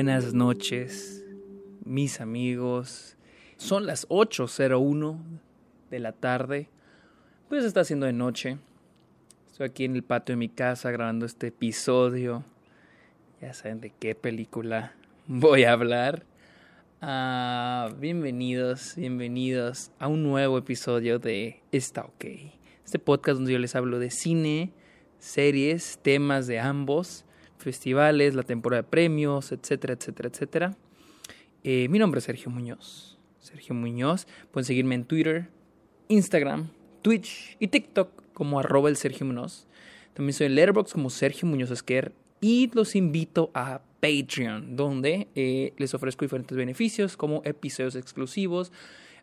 buenas noches, mis amigos. Son las 8.01 de la tarde. Pues está haciendo de noche. Estoy aquí en el patio de mi casa grabando este episodio. Ya saben de qué película voy a hablar. Ah, bienvenidos, bienvenidos a un nuevo episodio de Está OK. Este podcast donde yo les hablo de cine, series, temas de ambos festivales, la temporada de premios, etcétera, etcétera, etcétera. Eh, mi nombre es Sergio Muñoz. Sergio Muñoz. Pueden seguirme en Twitter, Instagram, Twitch y TikTok como arroba el Sergio Muñoz. También soy en Letterboxd como Sergio Muñoz Esquer. Y los invito a Patreon, donde eh, les ofrezco diferentes beneficios como episodios exclusivos.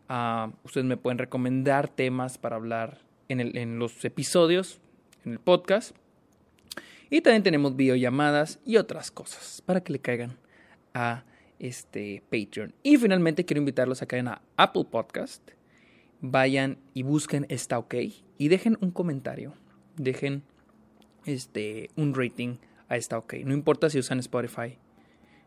Uh, ustedes me pueden recomendar temas para hablar en los episodios, en el podcast. Y también tenemos videollamadas y otras cosas para que le caigan a este Patreon. Y finalmente quiero invitarlos a que vayan a Apple Podcast, vayan y busquen Está OK y dejen un comentario, dejen este un rating a Está OK. No importa si usan Spotify,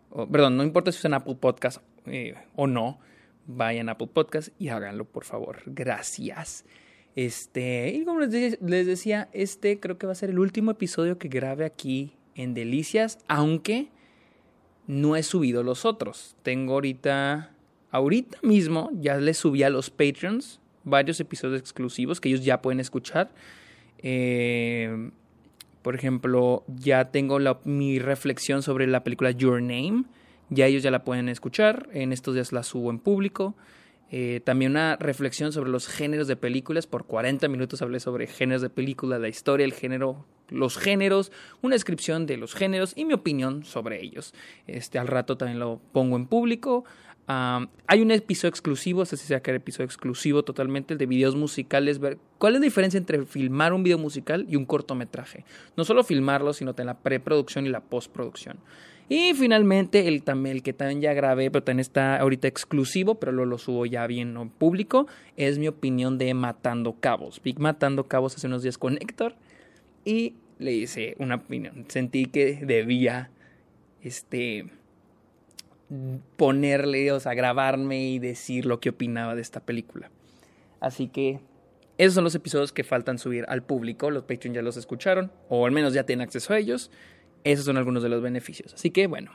o, perdón, no importa si usan Apple Podcast eh, o no, vayan a Apple Podcast y háganlo por favor. Gracias. Este, y como les, decía, este creo que va a ser el último episodio que grabe aquí en Delicias, aunque no he subido los otros. Tengo ahorita, ahorita mismo, ya les subí a los Patreons varios episodios exclusivos que ellos ya pueden escuchar. Eh, por ejemplo, ya tengo mi reflexión sobre la película Your Name. Ya ellos ya la pueden escuchar. En estos días la subo en público. Eh, también una reflexión sobre los géneros de películas. Por 40 minutos hablé sobre géneros de película, la historia, el género, los géneros, una descripción de los géneros y mi opinión sobre ellos. Este, al rato también lo pongo en público. hay un episodio exclusivo, este se va a episodio exclusivo totalmente, el de videos musicales, ver cuál es la diferencia entre filmar un video musical y un cortometraje. No solo filmarlo, sino en la preproducción y la postproducción. Y finalmente el, el que también ya grabé, pero también está ahorita exclusivo, pero lo, lo subo ya bien en público, es mi opinión de Matando Cabos. Vi Matando Cabos hace unos días con Héctor y le hice una opinión. Sentí que debía este ponerle, o sea, grabarme y decir lo que opinaba de esta película. Así que esos son los episodios que faltan subir al público. Los Patreon ya los escucharon, o al menos ya tienen acceso a ellos. Esos son algunos de los beneficios. Así que bueno.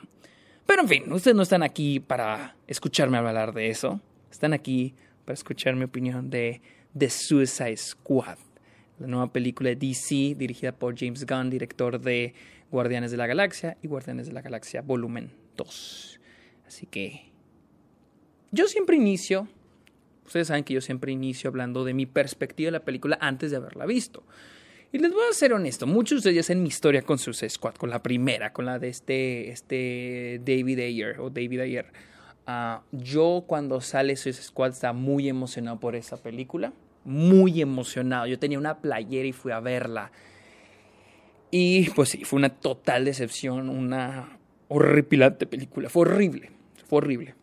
Pero en fin, ustedes no están aquí para escucharme hablar de eso. Están aquí para escuchar mi opinión de The Suicide Squad, la nueva película de DC dirigida por James Gunn, director de Guardianes de la Galaxia y Guardianes de la Galaxia Volumen 2. Así que yo siempre inicio, ustedes saben que yo siempre inicio hablando de mi perspectiva de la película antes de haberla visto. Y les voy a ser honesto, muchos de ya saben mi historia con Suicide Squad, con la primera, con la de este, este David Ayer o David Ayer. Ah, yo cuando sale Suicide Squad estaba muy emocionado por esa película, muy emocionado. Yo tenía una playera y fui a verla. Y pues sí, fue una total decepción, una horripilante película. Fue horrible, fue horrible.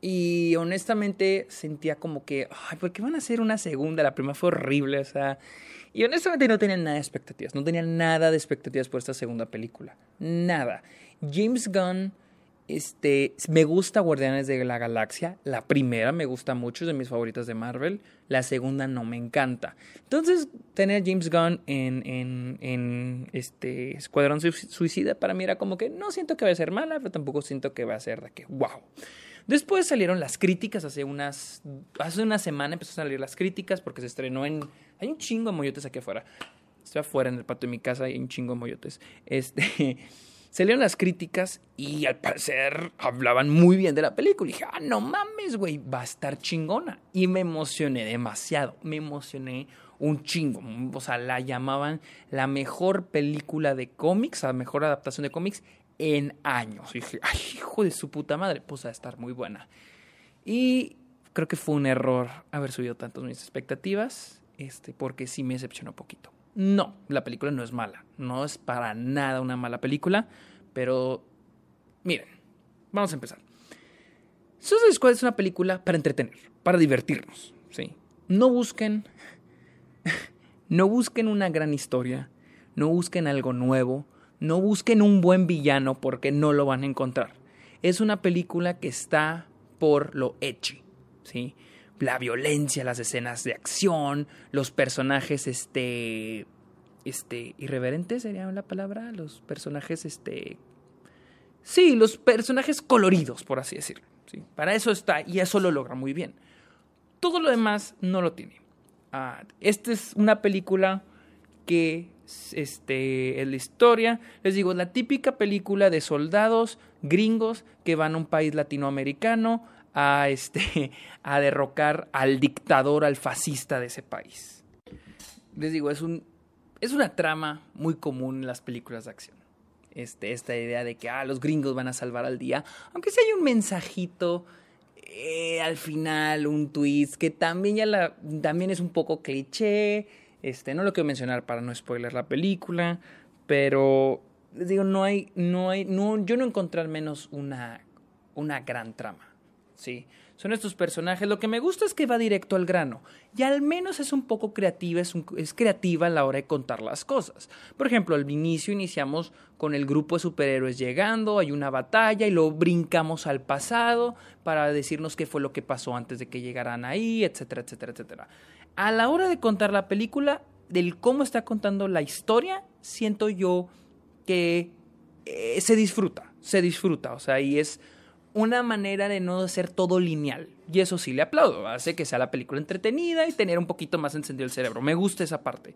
Y honestamente sentía como que, ay, ¿por qué van a hacer una segunda? La primera fue horrible, o sea, y honestamente no tenía nada de expectativas, no tenía nada de expectativas por esta segunda película. Nada. James Gunn, este, me gusta Guardianes de la Galaxia. La primera me gusta mucho, es de mis favoritas de Marvel. La segunda no me encanta. Entonces, tener a James Gunn en, en, en este Escuadrón Suicida para mí era como que no siento que va a ser mala, pero tampoco siento que va a ser de que wow. Después salieron las críticas, hace unas, hace una semana empezó a salir las críticas porque se estrenó en... Hay un chingo de moyotes aquí afuera. Estoy afuera en el patio de mi casa hay un chingo de moyotes. Este, salieron las críticas y al parecer hablaban muy bien de la película. Y dije, ah, no mames, güey, va a estar chingona. Y me emocioné demasiado, me emocioné un chingo. O sea, la llamaban la mejor película de cómics, la mejor adaptación de cómics en años. Y dije, ay, hijo de su puta madre, pues a estar muy buena. Y creo que fue un error haber subido tantas mis expectativas, este, porque sí me decepcionó un poquito. No, la película no es mala, no es para nada una mala película, pero miren, vamos a empezar. Suicide Squad es una película para entretener, para divertirnos, ¿sí? No busquen, no busquen una gran historia, no busquen algo nuevo, no busquen un buen villano porque no lo van a encontrar. es una película que está por lo hecho, ¿sí? La violencia, las escenas de acción, los personajes, este, este, irreverentes sería la palabra, los personajes, este, sí, los personajes coloridos, por así decirlo, ¿sí? Para eso está, y eso lo logra muy bien. Todo lo demás no lo tiene. Ah, esta es una película que este, es la historia. Les digo, la típica película de soldados gringos que van a un país latinoamericano a, este, a derrocar al dictador, al fascista de ese país. Les digo, es, un, es una trama muy común en las películas de acción. Este, esta idea de que ah, los gringos van a salvar al día, aunque si hay un mensajito eh, al final, un twist que también ya la, también es un poco cliché este, no lo quiero mencionar para no spoiler la película, pero digo, no hay, no hay, no, yo no encontré al menos una, una gran trama, ¿sí? Son estos personajes, lo que me gusta es que va directo al grano, y al menos es un poco creativa, es, es creativa a la hora de contar las cosas. Por ejemplo, al inicio iniciamos con el grupo de superhéroes llegando, hay una batalla y luego brincamos al pasado para decirnos qué fue lo que pasó antes de que llegaran ahí, etcétera, etcétera, etcétera. A la hora de contar la película, del cómo está contando la historia, siento yo que eh, se disfruta, se disfruta, o sea, y es una manera de no ser todo lineal. Y eso sí le aplaudo, hace que sea la película entretenida y tener un poquito más encendido el cerebro. Me gusta esa parte.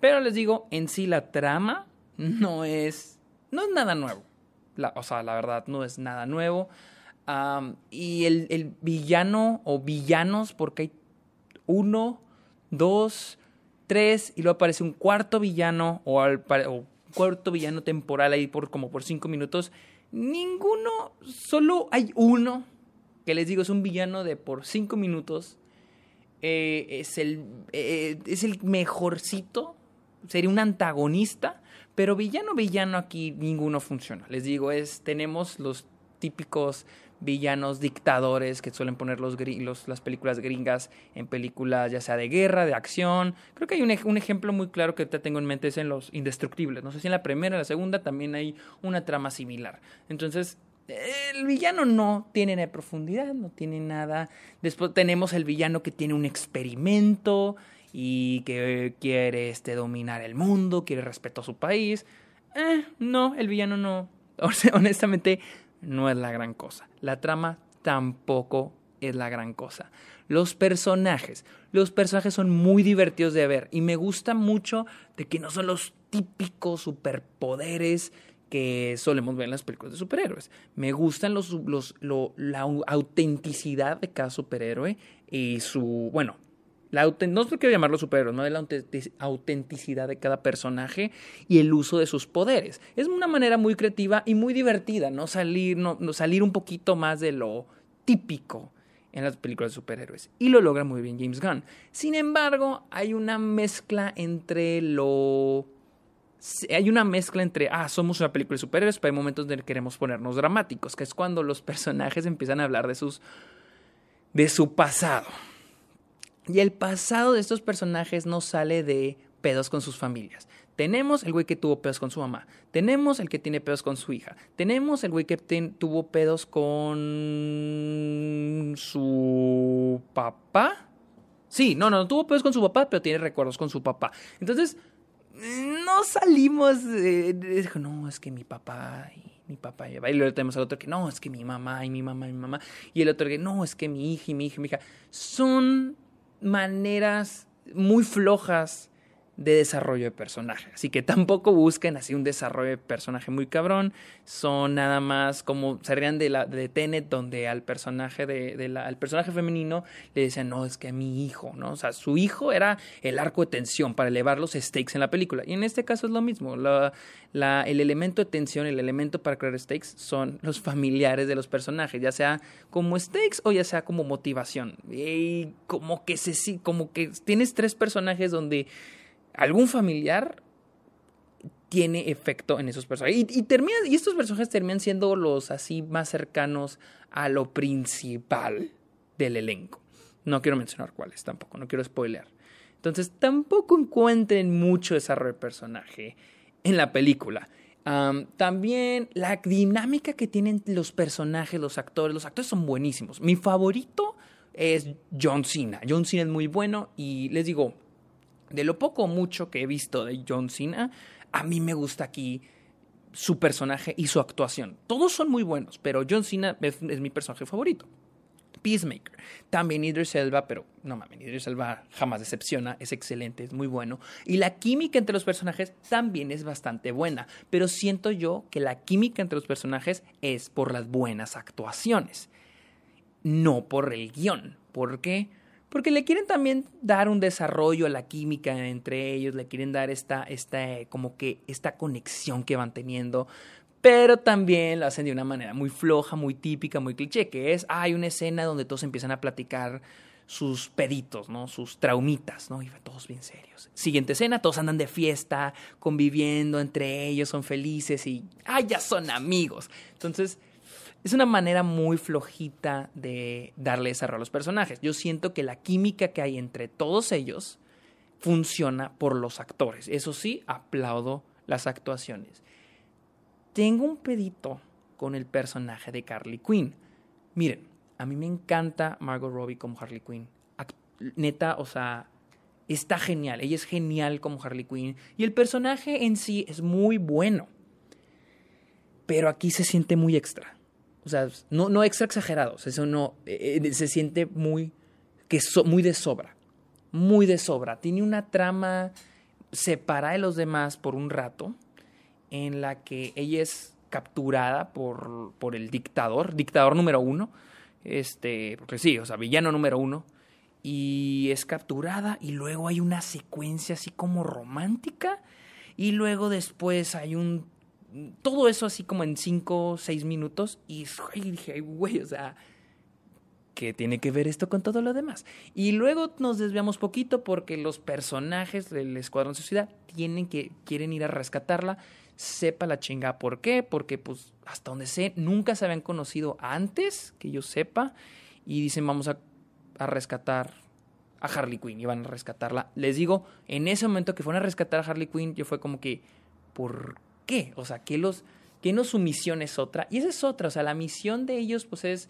Pero les digo, en sí la trama no es, no es nada nuevo. o sea, la verdad, no es nada nuevo. y el, el villano o villanos, porque hay uno, dos, tres, y luego aparece un cuarto villano o, al, cuarto villano temporal ahí por como por cinco minutos. Ninguno, solo hay uno que les digo es un villano de por cinco minutos. Eh, es, el, eh, es el mejorcito, sería un antagonista, pero villano, villano aquí ninguno funciona. Les digo, es, tenemos los típicos villanos dictadores que suelen poner los, las películas gringas en películas ya sea de guerra, de acción. Creo que hay un, ejemplo muy claro que te tengo en mente es en Los Indestructibles. No sé si en la primera o la segunda también hay una trama similar. Entonces, el villano no tiene profundidad, no tiene nada. Después tenemos el villano que tiene un experimento y que quiere este, dominar el mundo, quiere respeto a su país. Eh, no, el villano no. honestamente, no es la gran cosa. La trama tampoco es la gran cosa. Los personajes, los personajes son muy divertidos de ver y me gusta mucho de que no son los típicos superpoderes que solemos ver en las películas de superhéroes. Me gustan los, los, la autenticidad de cada superhéroe y su, bueno, la, no quiero llamarlo superhéroes, ¿no? De la autenticidad de cada personaje y el uso de sus poderes. Es una manera muy creativa y muy divertida, ¿no? Salir, no, salir un poquito más de lo típico en las películas de superhéroes. Y lo logra muy bien James Gunn. Sin embargo, hay una mezcla entre lo... Hay una mezcla entre, ah, somos una película de superhéroes, pero hay momentos en que queremos ponernos dramáticos, que es cuando los personajes empiezan a hablar de sus... de su pasado y el pasado de estos personajes no sale de pedos con sus familias. Tenemos el güey que tuvo pedos con su mamá. Tenemos el que tiene pedos con su hija. Tenemos el güey que tuvo pedos con su papá. Sí, no, no, tuvo pedos con su papá, pero tiene recuerdos con su papá. Entonces, no salimos de... no, es que mi papá y mi papá y luego tenemos al otro que no, es que mi mamá y mi mamá y mi mamá. Y el otro que no, es que mi hija y mi hija y mi hija. Son maneras muy flojas de desarrollo de personaje. Así que tampoco busquen así un desarrollo de personaje muy cabrón. Son nada más como serían de la de Tenet, donde al personaje de, la, al personaje femenino le decían, no, es que mi hijo, ¿no? O sea, su hijo era el arco de tensión para elevar los stakes en la película. Y en este caso es lo mismo. La, el elemento de tensión, el elemento para crear stakes son los familiares de los personajes, ya sea como stakes o ya sea como motivación. Y como que se como que tienes tres personajes donde algún familiar tiene efecto en esos personajes. Y, y, estos personajes terminan siendo los así más cercanos a lo principal del elenco. No quiero mencionar cuáles tampoco, no quiero spoilear. Entonces tampoco encuentren mucho desarrollo de personaje en la película. también la dinámica que tienen los personajes, los actores. Los actores son buenísimos. Mi favorito es John Cena. John Cena es muy bueno y les digo, de lo poco o mucho que he visto de John Cena, a mí me gusta aquí su personaje y su actuación. Todos son muy buenos, pero John Cena es, mi personaje favorito. Peacemaker. También Idris Elba, pero no mames, Idris Elba jamás decepciona, es excelente, es muy bueno. Y la química entre los personajes también es bastante buena, pero siento yo que la química entre los personajes es por las buenas actuaciones, no por el guion. ¿Por qué? porque le quieren también dar un desarrollo a la química entre ellos, le quieren dar esta, esta, como que esta conexión que van teniendo, pero también lo hacen de una manera muy floja, muy típica, muy cliché, que es, hay una escena donde todos empiezan a platicar sus peditos, ¿no? Sus traumitas, ¿no? Y todos bien serios. Siguiente escena, todos andan de fiesta, conviviendo entre ellos, son felices y, ¡ay, ya son amigos! Entonces, es una manera muy flojita de darle desarrollo a los personajes. Yo siento que la química que hay entre todos ellos funciona por los actores. Eso sí, aplaudo las actuaciones. Tengo un pedito con el personaje de Carly Quinn. Miren, a mí me encanta Margot Robbie como Harley Quinn. Neta, o sea, está genial. Ella es genial como Harley Quinn. Y el personaje en sí es muy bueno. Pero aquí se siente muy extra. O sea, no, no extra exagerados, eso no, eh, eh, se siente muy, que muy de sobra, muy de sobra. Tiene una trama separada de los demás por un rato, en la que ella es capturada por, por el dictador, dictador número uno, este, porque sí, o sea, villano número uno, y es capturada y luego hay una secuencia así como romántica y luego después hay un todo eso así como en cinco o seis minutos y, dije, güey, o sea, ¿qué tiene que ver esto con todo lo demás? Y luego nos desviamos poquito porque los personajes del Escuadrón Sociedad tienen que, quieren ir a rescatarla, sepa la chinga por qué, porque pues hasta donde sé, nunca se habían conocido antes, que yo sepa, y dicen vamos a, a rescatar a Harley Quinn y van a rescatarla. Les digo, en ese momento que fueron a rescatar a Harley Quinn, yo fue como que, ¿por? O sea, ¿qué, los, qué no su misión es otra? Y esa es otra, o sea, la misión de ellos pues es,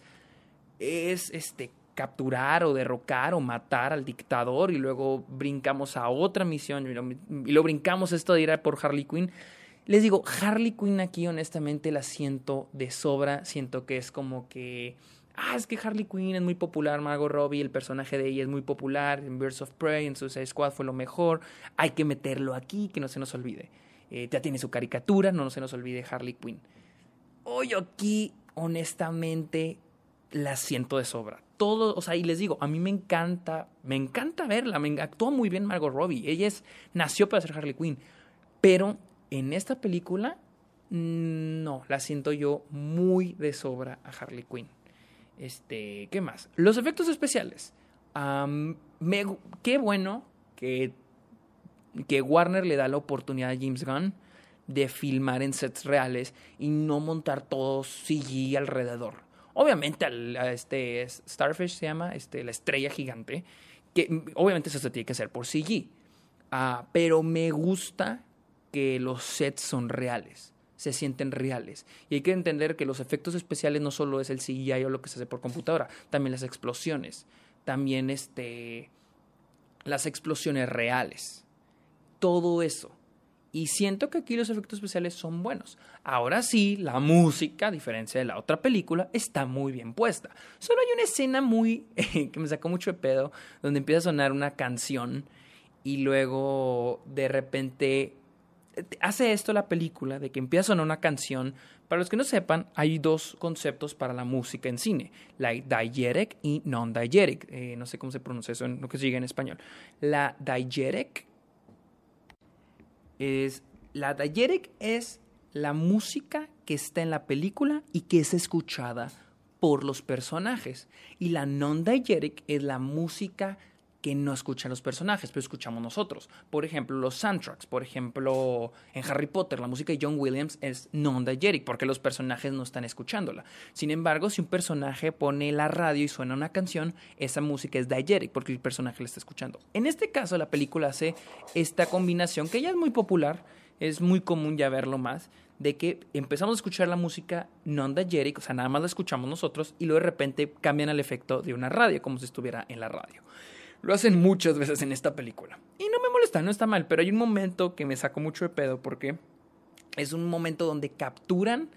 es este, capturar o derrocar o matar al dictador y luego brincamos a otra misión y luego, brincamos esto de ir a por Harley Quinn. Les digo, Harley Quinn aquí honestamente la siento de sobra, siento que es como que... Ah, es que Harley Quinn es muy popular, Margot Robbie, el personaje de ella es muy popular, en Birds of Prey, en Suicide Squad fue lo mejor, hay que meterlo aquí, que no se nos olvide. Eh, ya tiene su caricatura, no se nos olvide Harley Quinn. Hoy aquí, honestamente, la siento de sobra. Todo, o sea, y les digo, a mí me encanta, me encanta verla, me actúa muy bien Margot Robbie. Ella es, nació para ser Harley Quinn. Pero en esta película, mm, no, la siento yo muy de sobra a Harley Quinn. Este, ¿qué más? Los efectos especiales. qué bueno que que Warner le da la oportunidad a James Gunn de filmar en sets reales y no montar todo CG alrededor. Obviamente a este Starfish se llama, este, la estrella gigante, que obviamente eso se tiene que hacer por CG. Ah, pero me gusta que los sets son reales, se sienten reales. Y hay que entender que los efectos especiales no solo es el CGI o lo que se hace por computadora, también las explosiones, también este, las explosiones reales todo eso. Y siento que aquí los efectos especiales son buenos. Ahora sí, la música, a diferencia de la otra película, está muy bien puesta. Solo hay una escena muy que me sacó mucho de pedo, donde empieza a sonar una canción y luego de repente hace esto la película, de que empieza a sonar una canción. Para los que no sepan, hay dos conceptos para la música en cine, la diegetic y non-diegetic. Eh, no sé cómo se pronuncia eso en lo que sigue en español. La diegetic es la diegetic es la música que está en la película y que es escuchada por los personajes. Y la non-diegetic es la música que no escuchan los personajes, pero escuchamos nosotros. Por ejemplo, los soundtracks. Por ejemplo, en Harry Potter, la música de John Williams es non-diegetic porque los personajes no están escuchándola. Sin embargo, si un personaje pone la radio y suena una canción, esa música es diegetic porque el personaje la está escuchando. En este caso, la película hace esta combinación que ya es muy popular, es muy común ya verlo más, de que empezamos a escuchar la música non-diegetic, o sea, nada más la escuchamos nosotros y luego de repente cambian al efecto de una radio, como si estuviera en la radio. Lo hacen muchas veces en esta película. Y no me molesta, no está mal, pero hay un momento que me sacó mucho de pedo porque es un momento donde capturan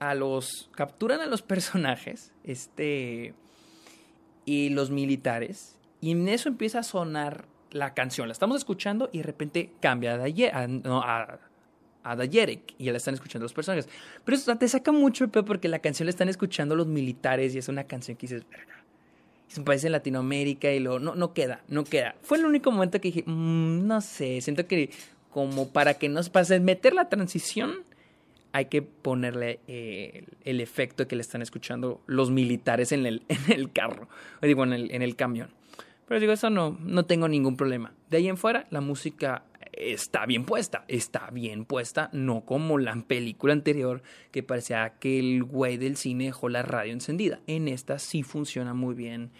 a los capturan a los personajes, este y los militares y en eso empieza a sonar la canción. La estamos escuchando y de repente cambia a, no, a, a Dayeric y ya la están escuchando los personajes. Pero eso te saca mucho de porque la canción la están escuchando los militares y es una canción que dices, verga. Es un país en Latinoamérica y lo no, no queda, no queda. Fue el único momento que dije, mm, no sé, siento que como para que nos pase meter la transición, hay que ponerle eh, el, efecto que le están escuchando los militares en el, en el carro, digo, en el, en el camión. Pero digo, eso no, no tengo ningún problema. De ahí en fuera, la música está bien puesta, está bien puesta, no como la película anterior que parecía que el güey del cine dejó la radio encendida. En esta sí funciona muy bien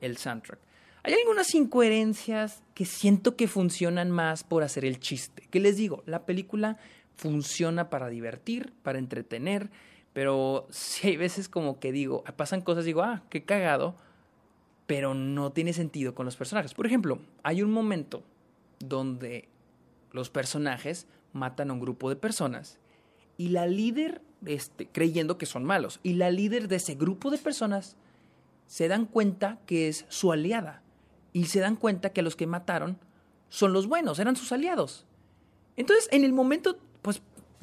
el soundtrack. Hay algunas incoherencias que siento que funcionan más por hacer el chiste. ¿Qué les digo? La película funciona para divertir, para entretener, pero sí hay veces como que digo, pasan cosas, digo, ah, qué cagado, pero no tiene sentido con los personajes. Por ejemplo, hay un momento donde los personajes matan a un grupo de personas y la líder, este, creyendo que son malos, y la líder de ese grupo de personas se dan cuenta que es su aliada y se dan cuenta que los que mataron son los buenos, eran sus aliados. Entonces, en el momento, pues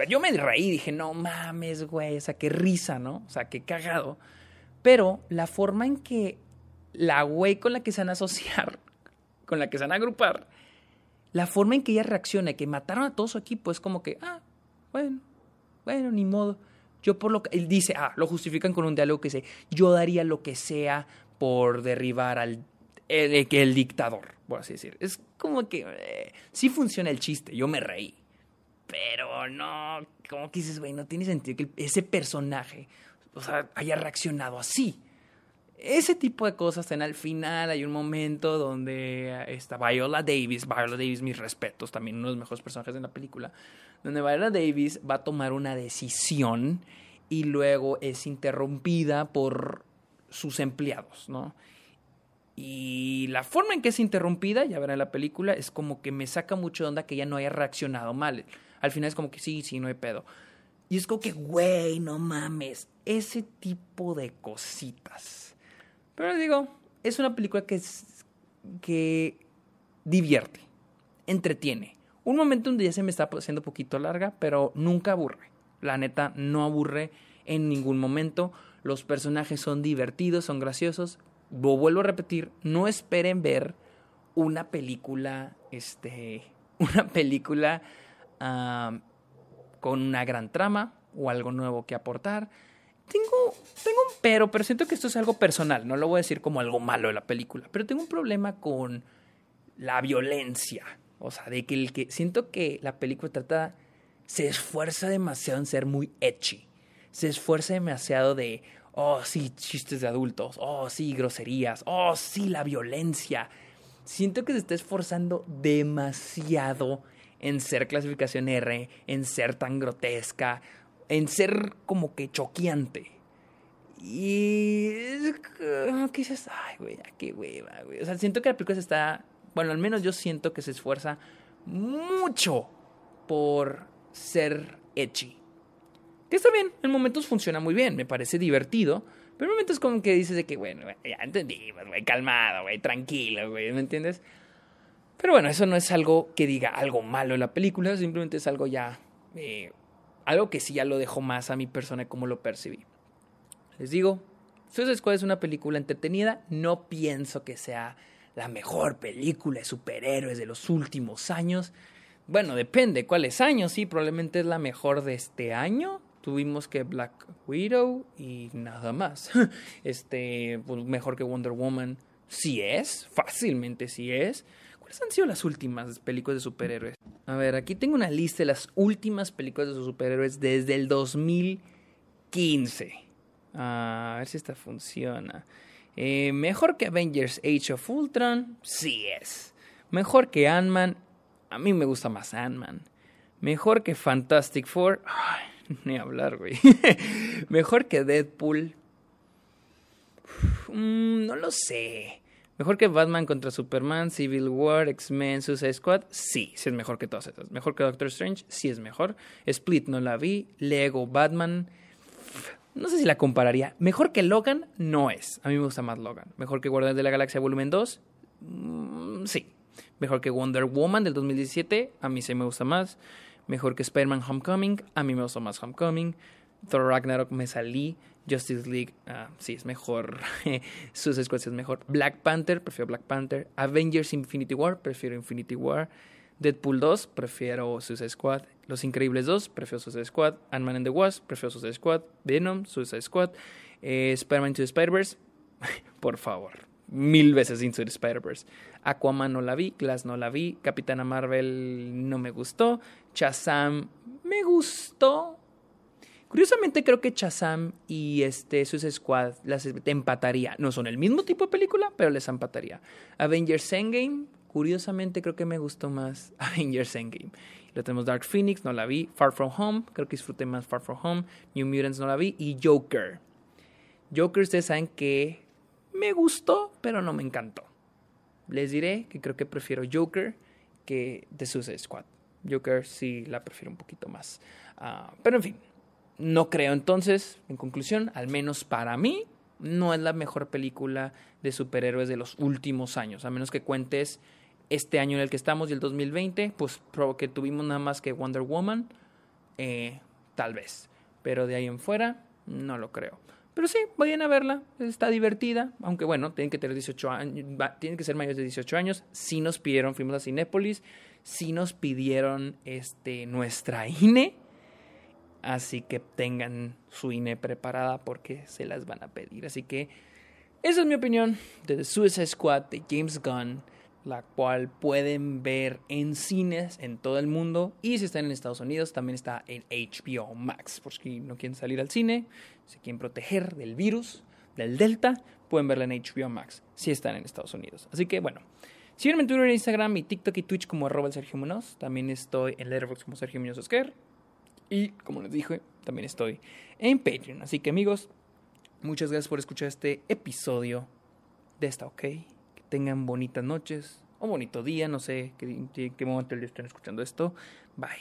yo me reí, dije, no mames, güey, o sea, qué risa, ¿no? O sea, qué cagado. Pero la forma en que la güey con la que se van a asociar, con la que se van a agrupar, la forma en que ella reacciona, que mataron a todo su equipo, es como que, ah, bueno, bueno, ni modo. Yo por lo que, él dice, ah, lo justifican con un diálogo que dice, yo daría lo que sea por derribar al el, el dictador, por así decir. Es como que eh, sí funciona el chiste, yo me reí. Pero no, como que dices, güey, no tiene sentido que ese personaje, o sea, haya reaccionado así ese tipo de cosas. En al final hay un momento donde está Viola Davis, Viola Davis, mis respetos, también uno de los mejores personajes de la película, donde Viola Davis va a tomar una decisión y luego es interrumpida por sus empleados, ¿no? Y la forma en que es interrumpida, ya verán en la película, es como que me saca mucho de onda que ella no haya reaccionado mal. Al final es como que sí, sí, no hay pedo. Y es como que, güey, no mames. Ese tipo de cositas pero digo, es una película que, que divierte, entretiene. Un momento donde ya se me está haciendo poquito larga, pero nunca aburre. La neta, no aburre en ningún momento. Los personajes son divertidos, son graciosos. Vuelvo a repetir, no esperen ver una película, este, una película con una gran trama o algo nuevo que aportar. Tengo, tengo un pero, pero siento que esto es algo personal, no lo voy a decir como algo malo de la película, pero tengo un problema con la violencia. O sea, de que el que siento que la película trata se esfuerza demasiado en ser muy etchy. Se esfuerza demasiado de, oh, sí, chistes de adultos, oh, sí, groserías, oh, sí, la violencia. Siento que se está esforzando demasiado en ser clasificación R, en ser tan grotesca en ser como que choqueante. Y ¿qué dices, ay, güey, qué hueva, güey. O sea, siento que la película está, bueno, al menos yo siento que se esfuerza mucho por ser etchy. Que está bien, en momentos funciona muy bien, me parece divertido, pero en momentos como que dices de que, bueno, ya entendí, güey, calmado, güey, tranquilo, güey, ¿me entiendes? Pero bueno, eso no es algo que diga algo malo en la película, simplemente es algo ya eh, algo que sí ya lo dejo más a mi persona como lo percibí. Les digo, Suicide Squad es una película entretenida. No pienso que sea la mejor película de superhéroes de los últimos años. Bueno, depende cuáles años, sí, probablemente es la mejor de este año. Tuvimos que Black Widow y nada más. Este, pues, mejor que Wonder Woman. Sí es, fácilmente sí es. ¿Cuáles han sido las últimas películas de superhéroes? A ver, aquí tengo una lista de las últimas películas de superhéroes desde el 2015. A ver si esta funciona. Eh, mejor que Avengers Age of Ultron, sí es. Mejor que Ant-Man, a mí me gusta más Ant-Man. Mejor que Fantastic Four, Ni hablar, güey. Mejor que Deadpool. Mm, no lo sé. Mejor que Batman contra Superman, Civil War, X-Men, Suicide Squad. Sí, sí es mejor que todas estas. Mejor que Doctor Strange. Sí es mejor. Split no la vi. Lego Batman. No sé si la compararía. Mejor que Logan no es. A mí me gusta más Logan. Mejor que Guardianes de la Galaxia Volumen 2. Mm, sí. Mejor que Wonder Woman del 2017. A mí sí me gusta más. Mejor que Spider-Man Homecoming. A mí me gusta más Homecoming. Thor Ragnarok me salí. Justice League, uh, sí, es mejor. Suicide Squad es mejor. Black Panther, prefiero Black Panther. Avengers Infinity War, prefiero Infinity War. Deadpool 2, prefiero Suicide Squad. Los Increíbles 2, prefiero Suicide Squad. Ant-Man and the Wasp, prefiero Suicide Squad. Venom, Suicide Squad. Eh, Spider-Man to Spider-Verse, por favor. Mil veces Into the Spider-Verse. Aquaman no la vi, Glass no la vi. Capitana Marvel no me gustó. Shazam me gustó, Curiosamente creo que Chazam y este Suicide Squad las empataría. No son el mismo tipo de película, pero les empataría. Avengers Endgame, curiosamente creo que me gustó más Avengers Endgame. Lo tenemos Dark Phoenix, no la vi. Far From Home, creo que disfruté más Far From Home. New Mutants no la vi. Y Joker. Joker ustedes saben que me gustó, pero no me encantó. Les diré que creo que prefiero Joker que The Suicide Squad. Joker sí la prefiero un poquito más. Uh, pero en fin, no creo. Entonces, en conclusión, al menos para mí, no es la mejor película de superhéroes de los últimos años. A menos que cuentes este año en el que estamos y el 2020, pues que tuvimos nada más que Wonder Woman, eh, tal vez. Pero de ahí en fuera, no lo creo. Pero sí, vayan a verla, está divertida, aunque bueno, tienen que tener 18 años, tienen que ser mayores de 18 años. Sí nos pidieron, fuimos a Cinépolis, sí nos pidieron este, nuestra INE, Así que tengan su INE preparada porque se las van a pedir. Así que esa es mi opinión de The Suicide Squad de James Gunn, la cual pueden ver en cines en todo el mundo. Y si están en Estados Unidos, también está en HBO Max. Por si no quieren salir al cine, si quieren proteger del virus, del Delta, pueden verla en HBO Max si están en Estados Unidos. Así que bueno. Sígueme en Twitter, Instagram y TikTok y Twitch como arroba Sergio Munoz. También estoy en Letterboxd como Sergio Munoz Oscar. Y como les dije, también estoy en Patreon. Así que amigos, muchas gracias por escuchar este episodio de esta OK. Que tengan bonitas noches o bonito día, no sé qué, qué momento estén escuchando esto. Bye.